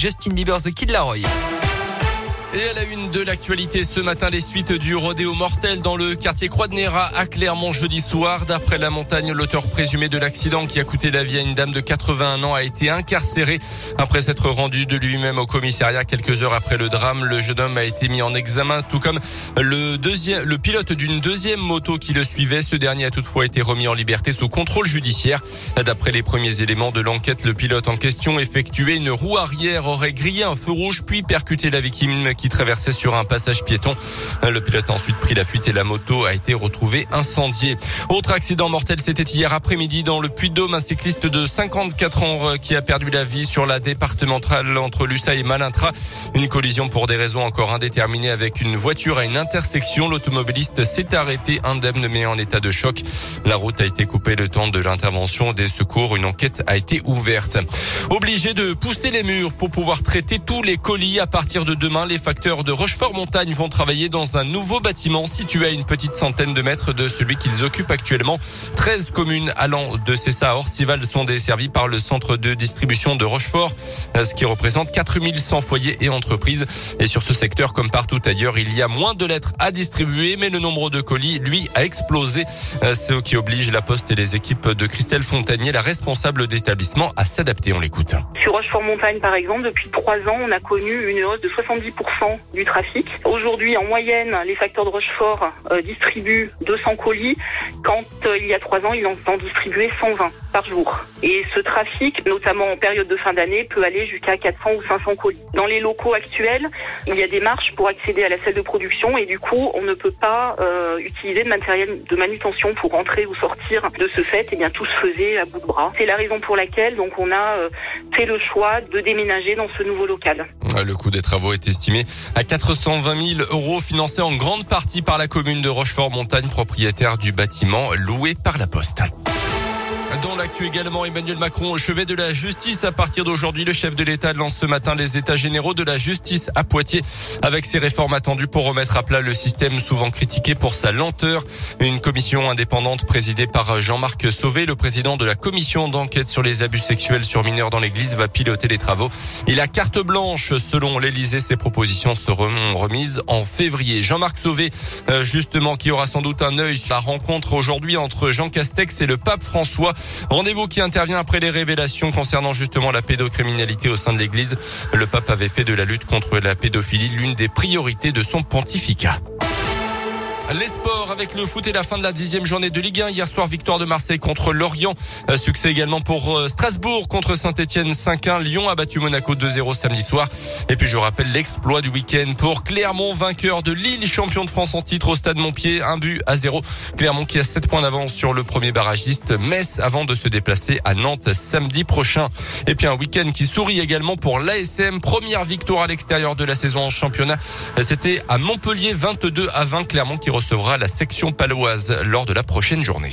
Justin Bieber, The Kid Laroi. Et à la une de l'actualité ce matin, les suites du rodéo mortel dans le quartier Croix de Néra à Clermont jeudi soir. D'après la montagne, l'auteur présumé de l'accident qui a coûté la vie à une dame de 81 ans a été incarcéré après s'être rendu de lui-même au commissariat quelques heures après le drame. Le jeune homme a été mis en examen, tout comme le deuxième, le pilote d'une deuxième moto qui le suivait. Ce dernier a toutefois été remis en liberté sous contrôle judiciaire. D'après les premiers éléments de l'enquête, le pilote en question effectuait une roue arrière, aurait grillé un feu rouge puis percuté la victime qui traversait sur un passage piéton. Le pilote a ensuite pris la fuite et la moto a été retrouvée incendiée. Autre accident mortel, c'était hier après-midi dans le Puy-de-Dôme, un cycliste de 54 ans euh, qui a perdu la vie sur la départementale entre Lussa et Malintra. Une collision pour des raisons encore indéterminées avec une voiture à une intersection. L'automobiliste s'est arrêté indemne mais en état de choc. La route a été coupée le temps de l'intervention des secours. Une enquête a été ouverte. Obligé de pousser les murs pour pouvoir traiter tous les colis à partir de demain, les facteurs de Rochefort-Montagne vont travailler dans un nouveau bâtiment situé à une petite centaine de mètres de celui qu'ils occupent actuellement. 13 communes allant de Cessa à Orcival sont desservies par le centre de distribution de Rochefort, ce qui représente 4100 foyers et entreprises. Et sur ce secteur, comme partout ailleurs, il y a moins de lettres à distribuer, mais le nombre de colis, lui, a explosé, ce qui oblige la Poste et les équipes de Christelle Fontanier, la responsable d'établissement, à s'adapter. On l'écoute. Sur Rochefort-Montagne, par exemple, depuis trois ans, on a connu une hausse de 70% du trafic. Aujourd'hui, en moyenne, les facteurs de Rochefort euh, distribuent 200 colis, quand euh, il y a trois ans, ils en ont distribué 120 par jour. Et ce trafic, notamment en période de fin d'année, peut aller jusqu'à 400 ou 500 colis. Dans les locaux actuels, il y a des marches pour accéder à la salle de production et du coup, on ne peut pas euh, utiliser de matériel de manutention pour entrer ou sortir. De ce fait, eh bien, tout se faisait à bout de bras. C'est la raison pour laquelle donc on a euh, le choix de déménager dans ce nouveau local. Le coût des travaux est estimé à 420 000 euros, financé en grande partie par la commune de Rochefort-Montagne, propriétaire du bâtiment loué par la Poste. Dans l'actu également, Emmanuel Macron au chevet de la justice. À partir d'aujourd'hui, le chef de l'État lance ce matin les états généraux de la justice à Poitiers avec ses réformes attendues pour remettre à plat le système souvent critiqué pour sa lenteur. Une commission indépendante présidée par Jean-Marc Sauvé, le président de la commission d'enquête sur les abus sexuels sur mineurs dans l'église, va piloter les travaux. Il a carte blanche selon l'Élysée. Ses propositions seront remises en février. Jean-Marc Sauvé, euh, justement, qui aura sans doute un œil sur la rencontre aujourd'hui entre Jean Castex et le pape François. Rendez-vous qui intervient après les révélations concernant justement la pédocriminalité au sein de l'Église. Le pape avait fait de la lutte contre la pédophilie l'une des priorités de son pontificat. Les sports avec le foot et la fin de la dixième journée de Ligue 1. Hier soir, victoire de Marseille contre Lorient. Euh, succès également pour euh, Strasbourg contre Saint-Etienne 5-1. Lyon a battu Monaco 2-0 samedi soir. Et puis je rappelle l'exploit du week-end pour Clermont, vainqueur de Lille, champion de France en titre au stade Montpied. Un but à zéro. Clermont qui a 7 points d'avance sur le premier barragiste Metz avant de se déplacer à Nantes samedi prochain. Et puis un week-end qui sourit également pour l'ASM. Première victoire à l'extérieur de la saison en championnat. C'était à Montpellier 22 à 20 Clermont qui recevra la section paloise lors de la prochaine journée.